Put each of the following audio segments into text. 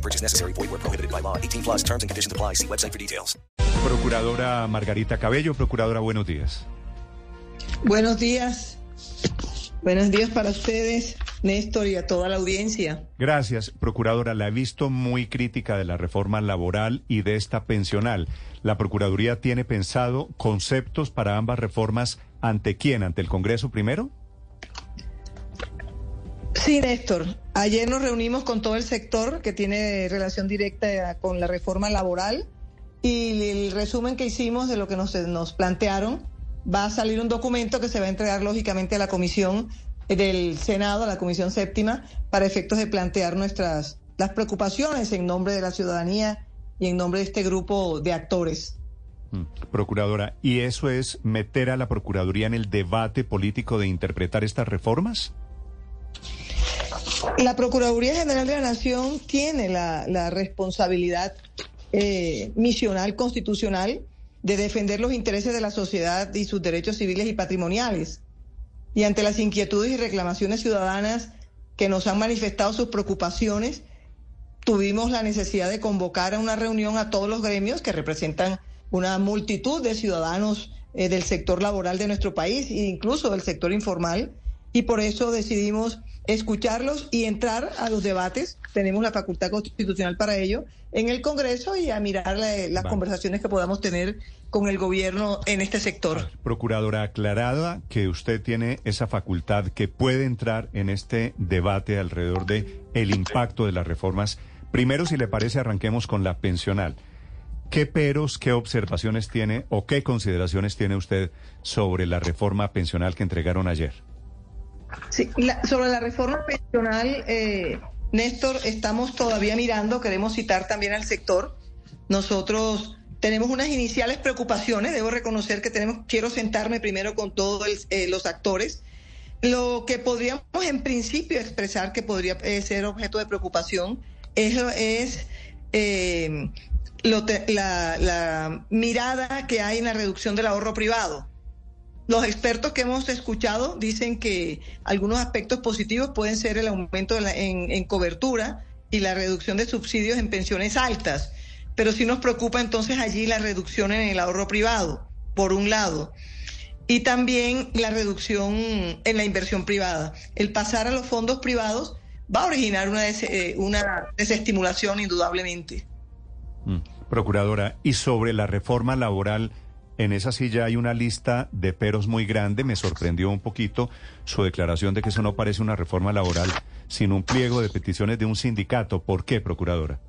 No purchase necessary. Void where prohibited by law. 18 plus terms and conditions apply. See website for details. Procuradora Margarita Cabello, procuradora, buenos días. Buenos días. Buenos días para ustedes, Néstor, y a toda la audiencia. Gracias, procuradora. La he visto muy crítica de la reforma laboral y de esta pensional. ¿La Procuraduría tiene pensado conceptos para ambas reformas ante quién? ¿Ante el Congreso primero? Sí, Néstor. Ayer nos reunimos con todo el sector que tiene relación directa con la reforma laboral y el resumen que hicimos de lo que nos, nos plantearon va a salir un documento que se va a entregar lógicamente a la comisión del Senado, a la comisión séptima, para efectos de plantear nuestras las preocupaciones en nombre de la ciudadanía y en nombre de este grupo de actores. Mm, Procuradora, ¿y eso es meter a la Procuraduría en el debate político de interpretar estas reformas? La Procuraduría General de la Nación tiene la, responsabilidad eh, misional constitucional de defender los intereses de la sociedad y sus derechos civiles y patrimoniales. Y ante las inquietudes y reclamaciones ciudadanas que nos han manifestado sus preocupaciones, tuvimos la necesidad de convocar a una reunión a todos los gremios que representan una multitud de ciudadanos eh, del sector laboral de nuestro país e incluso del sector informal. Y por eso decidimos escucharlos y entrar a los debates. Tenemos la facultad constitucional para ello en el Congreso y a mirar la, las conversaciones que podamos tener con el gobierno en este sector. Procuradora, aclarada que usted tiene esa facultad que puede entrar en este debate alrededor de el impacto de las reformas. Primero, si le parece, arranquemos con la pensional. ¿Qué peros, qué observaciones tiene o qué consideraciones tiene usted sobre la reforma pensional que entregaron ayer? Sí, la- sobre la reforma pensional, eh, Néstor, estamos todavía mirando, queremos citar también al sector. Nosotros tenemos unas iniciales preocupaciones, debo reconocer que tenemos, quiero sentarme primero con todos eh, los actores. Lo que podríamos en principio expresar que podría eh, ser objeto de preocupación es, es eh, lo te- la, la mirada que hay en la reducción del ahorro privado. Los expertos que hemos escuchado dicen que algunos aspectos positivos pueden ser el aumento de la- en, cobertura y la reducción de subsidios en pensiones altas, pero sí nos preocupa entonces allí la reducción en el ahorro privado, por un lado, y también la reducción en la inversión privada. El pasar a los fondos privados va a originar una, eh, desestimulación indudablemente. Mm. Procuradora, y sobre la reforma laboral, en esa silla hay una lista de peros muy grande. Me sorprendió un poquito su declaración de que eso no parece una reforma laboral, sino un pliego de peticiones de un sindicato. ¿Por qué, Procuradora?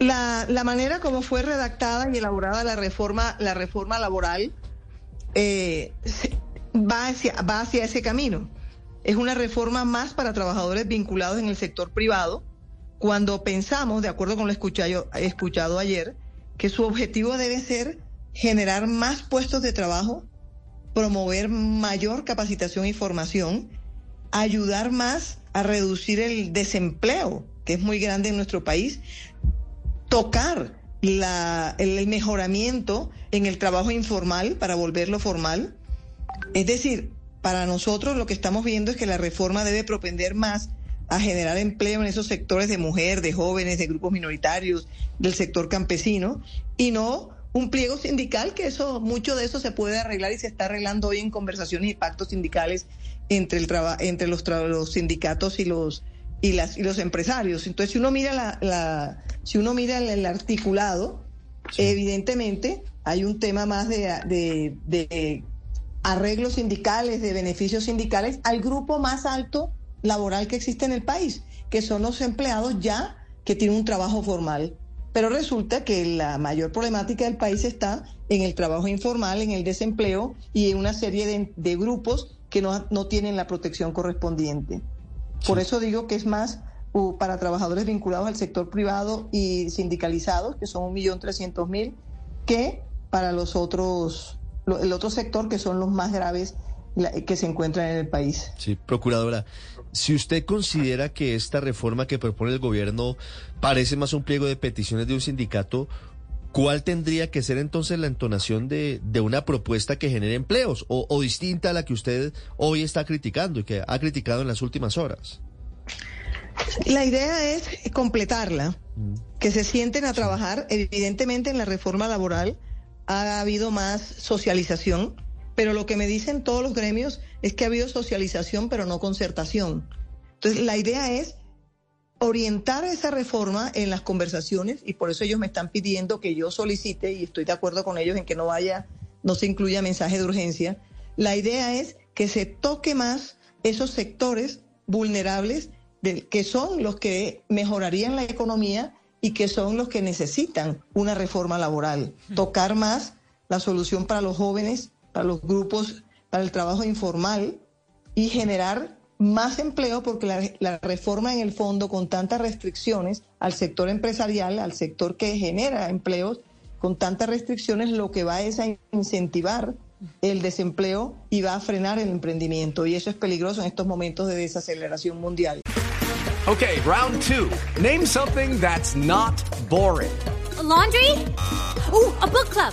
La, la manera como fue redactada y elaborada la reforma, la reforma laboral eh, va, hacia, va hacia ese camino. Es una reforma más para trabajadores vinculados en el sector privado, cuando pensamos, de acuerdo con lo escuchado, escuchado ayer, que su objetivo debe ser generar más puestos de trabajo, promover mayor capacitación y formación, ayudar más a reducir el desempleo, que es muy grande en nuestro país, tocar la- el mejoramiento en el trabajo informal para volverlo formal. Es decir, para nosotros lo que estamos viendo es que la reforma debe propender más a generar empleo en esos sectores de mujer, de jóvenes, de grupos minoritarios, del sector campesino, y no un pliego sindical, que eso, mucho de eso se puede arreglar y se está arreglando hoy en conversaciones y pactos sindicales entre, el traba- entre los, tra- los sindicatos y los, y, las, y los empresarios. Entonces, si uno mira, la, la- si uno mira el, el articulado, evidentemente hay un tema más de, de- de arreglos sindicales, de beneficios sindicales al grupo más alto laboral que existe en el país, que son los empleados ya que tienen un trabajo formal. Pero resulta que la mayor problemática del país está en el trabajo informal, en el desempleo y en una serie de, de grupos que no, no tienen la protección correspondiente. Por eso digo que es más uh, para trabajadores vinculados al sector privado y sindicalizados, que son 1.300.000, que para los otros, lo- el otro sector, que son los más graves que se encuentran en el país. Sí, procuradora, si usted considera que esta reforma que propone el gobierno parece más un pliego de peticiones de un sindicato, ¿cuál tendría que ser entonces la entonación de, de una propuesta que genere empleos o, o distinta a la que usted hoy está criticando y que ha criticado en las últimas horas? La idea es completarla, que se sienten a trabajar. Evidentemente en la reforma laboral ha habido más socialización, pero lo que me dicen todos los gremios es que ha habido socialización, pero no concertación. Entonces la idea es orientar esa reforma en las conversaciones y por eso ellos me están pidiendo que yo solicite y estoy de acuerdo con ellos en que no vaya, no se incluya mensaje de urgencia. La idea es que se toque más esos sectores vulnerables de- que son los que mejorarían la economía y que son los que necesitan una reforma laboral. Tocar más la solución para los jóvenes, para los grupos, para el trabajo informal y generar más empleo porque la, la reforma en el fondo con tantas restricciones al sector empresarial, al sector que genera empleos, con tantas restricciones lo que va es a incentivar el desempleo y va a frenar el emprendimiento y eso es peligroso en estos momentos de desaceleración mundial. Okay, round two. Name something that's not boring. A laundry? Ooh, a book club.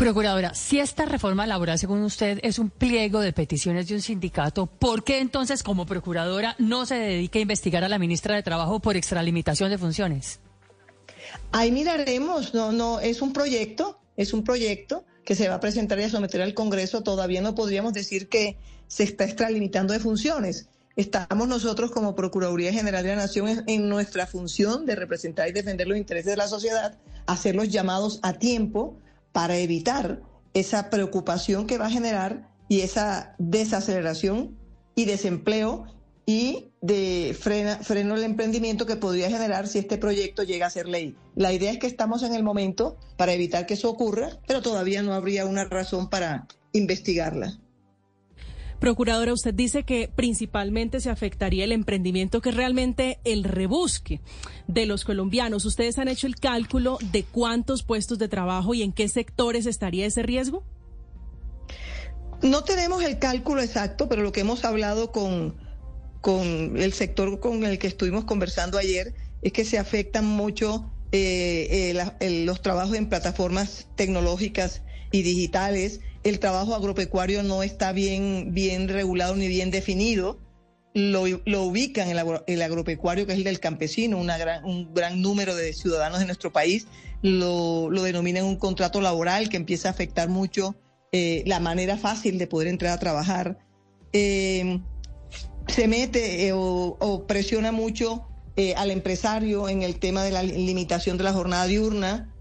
Procuradora, si esta reforma laboral, según usted, es un pliego de peticiones de un sindicato, ¿por qué entonces, como procuradora, no se dedica a investigar a la ministra de Trabajo por extralimitación de funciones? Ahí miraremos, no, no, es un proyecto, es un proyecto que se va a presentar y a someter al Congreso. Todavía no podríamos decir que se está extralimitando de funciones. Estamos nosotros como Procuraduría General de la Nación en, nuestra función de representar y defender los intereses de la sociedad, hacer los llamados a tiempo para evitar esa preocupación que va a generar y esa desaceleración y desempleo y de frena, freno al emprendimiento que podría generar si este proyecto llega a ser ley. La idea es que estamos en el momento para evitar que eso ocurra, pero todavía no habría una razón para investigarla. Procuradora, usted dice que principalmente se afectaría el emprendimiento, que es realmente el rebusque de los colombianos. ¿Ustedes han hecho el cálculo de cuántos puestos de trabajo y en qué sectores estaría ese riesgo? No tenemos el cálculo exacto, pero lo que hemos hablado con, con el sector con el que estuvimos conversando ayer es que se afectan mucho eh, eh, el- los trabajos en plataformas tecnológicas y digitales. El trabajo agropecuario no está bien, bien regulado ni bien definido. Lo, ubican el, agro- el agropecuario, que es el del campesino, gran, un gran número de ciudadanos de nuestro país, lo, denominan un contrato laboral que empieza a afectar mucho eh, la manera fácil de poder entrar a trabajar. Eh, se mete eh, o, presiona mucho eh, al empresario en el tema de la li- limitación de la jornada diurna.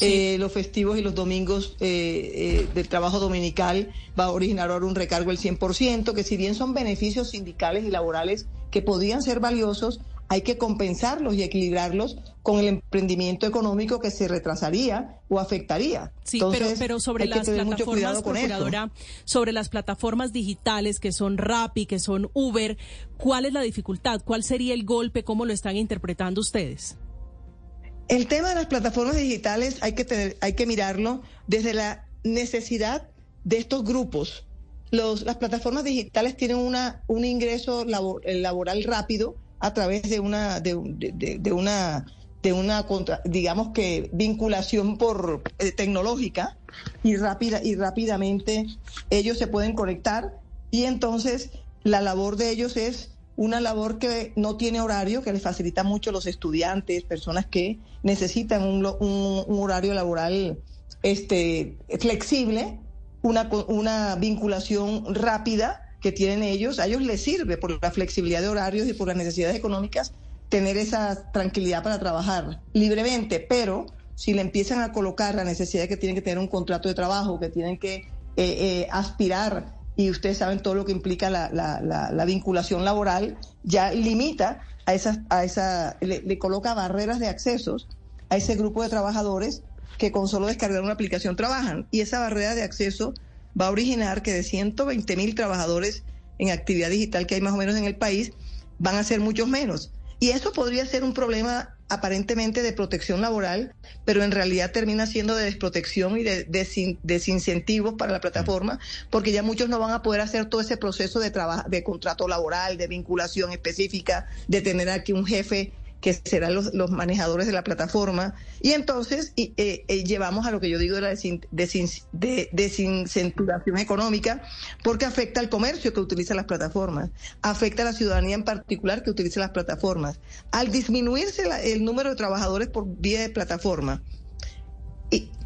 Eh, los festivos y los domingos eh, eh, del trabajo dominical va a originar ahora un recargo del 100%, que si bien son beneficios sindicales y laborales que podrían ser valiosos, hay que compensarlos y equilibrarlos con el emprendimiento económico que se retrasaría o afectaría. Sí, Entonces, pero, pero sobre hay que las mucho plataformas, cuidado con eso. procuradora, sobre las plataformas digitales que son Rappi, que son Uber, ¿cuál es la dificultad? ¿Cuál sería el golpe? ¿Cómo lo están interpretando ustedes? El tema de las plataformas digitales hay que tener, hay que mirarlo desde la necesidad de estos grupos. Los, las plataformas digitales tienen una, un ingreso eh, laboral rápido a través de una, de, un- de- de- de una, de una contra- digamos que vinculación por eh, tecnológica y rápida y rápidamente ellos se pueden conectar y entonces la labor de ellos es una labor que no tiene horario, que les facilita mucho a los estudiantes, personas que necesitan un, un- horario laboral este, flexible, una, una vinculación rápida que tienen ellos. A ellos les sirve por la flexibilidad de horarios y por las necesidades económicas tener esa tranquilidad para trabajar libremente, pero si le empiezan a colocar la necesidad de que tienen que tener un contrato de trabajo, que tienen que eh, eh, aspirar, y ustedes saben todo lo que implica la, la, la, la vinculación laboral, ya limita a esa, a esa le, le coloca barreras de accesos a ese grupo de trabajadores que con solo descargar una aplicación trabajan. Y esa barrera de acceso va a originar que de 120 mil trabajadores en actividad digital que hay más o menos en el país, van a ser muchos menos. Y eso podría ser un problema aparentemente de protección laboral, pero en realidad termina siendo de desprotección y de, de desincentivos para la plataforma, porque ya muchos no van a poder hacer todo ese proceso de de contrato laboral, de vinculación específica, de tener aquí un jefe que serán los, los, manejadores de la plataforma. Y entonces eh, eh, llevamos a lo que yo digo de la desin, desin, de, desincentivación económica, porque afecta al comercio que utiliza las plataformas, afecta a la ciudadanía en particular que utiliza las plataformas. Al disminuirse el número de trabajadores por vía de plataforma,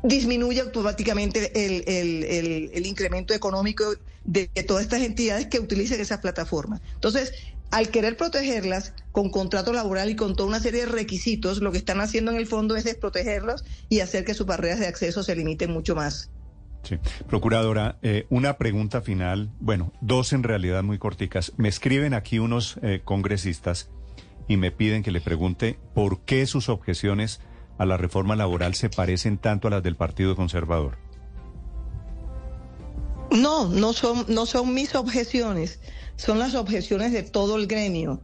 disminuye automáticamente el, incremento económico de, de todas estas entidades que utilicen esas plataformas. Entonces, al querer protegerlas con contrato laboral y con toda una serie de requisitos, lo que están haciendo en el fondo es desprotegerlos y hacer que sus barreras de acceso se limiten mucho más. Sí. Procuradora, eh, una pregunta final, bueno, dos en realidad muy corticas. Me escriben aquí unos eh, congresistas y me piden que le pregunte por qué sus objeciones a la reforma laboral se parecen tanto a las del Partido Conservador. No, no son, no son mis objeciones son las objeciones de todo el gremio.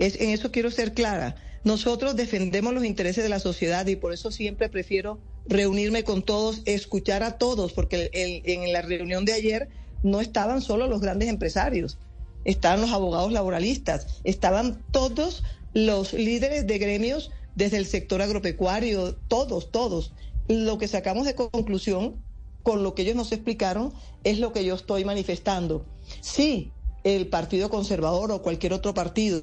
Es, en eso quiero ser clara. Nosotros defendemos los intereses de la sociedad y por eso siempre prefiero reunirme con todos, escuchar a todos, porque en la reunión de ayer no estaban solo los grandes empresarios, estaban los abogados laboralistas, estaban todos los líderes de gremios desde el sector agropecuario, todos, todos. Lo que sacamos de conclusión con lo que ellos nos explicaron es lo que yo estoy manifestando. Sí, el Partido Conservador o cualquier otro partido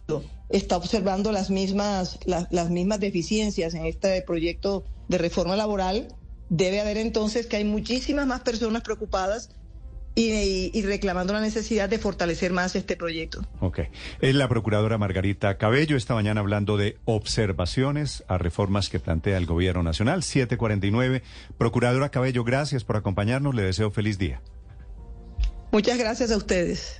está observando las mismas, las, las mismas deficiencias en este proyecto de reforma laboral, debe haber entonces que hay muchísimas más personas preocupadas y, y, y, reclamando la necesidad de fortalecer más este proyecto. Ok. Es la procuradora Margarita Cabello esta mañana hablando de observaciones a reformas que plantea el gobierno nacional. 749. Procuradora Cabello, gracias por acompañarnos. Le deseo feliz día. Muchas gracias a ustedes.